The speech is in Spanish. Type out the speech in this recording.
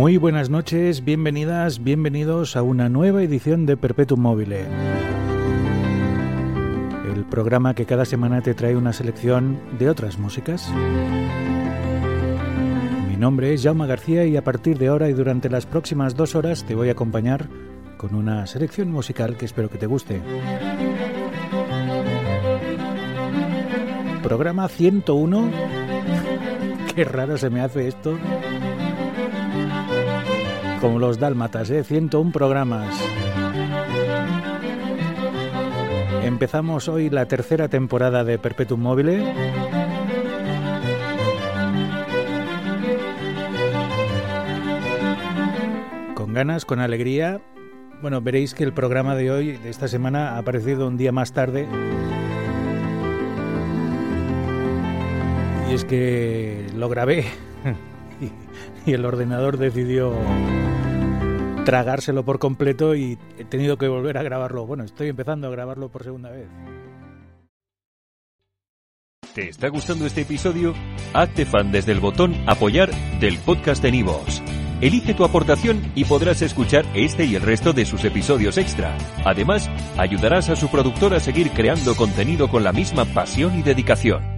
Muy buenas noches, bienvenidas, bienvenidos a una nueva edición de Perpetuum Mobile. El programa que cada semana te trae una selección de otras músicas. Mi nombre es Jaume García y a partir de ahora y durante las próximas dos horas te voy a acompañar con una selección musical que espero que te guste. Programa 101. Qué raro se me hace esto como los dálmatas, ¿eh? 101 programas. Empezamos hoy la tercera temporada de Perpetuum Mobile. Con ganas, con alegría. Bueno, veréis que el programa de hoy, de esta semana, ha aparecido un día más tarde. Y es que lo grabé y el ordenador decidió tragárselo por completo y he tenido que volver a grabarlo. Bueno, estoy empezando a grabarlo por segunda vez. ¿Te está gustando este episodio? Hazte fan desde el botón Apoyar del podcast de Nivos. Elige tu aportación y podrás escuchar este y el resto de sus episodios extra. Además, ayudarás a su productor a seguir creando contenido con la misma pasión y dedicación.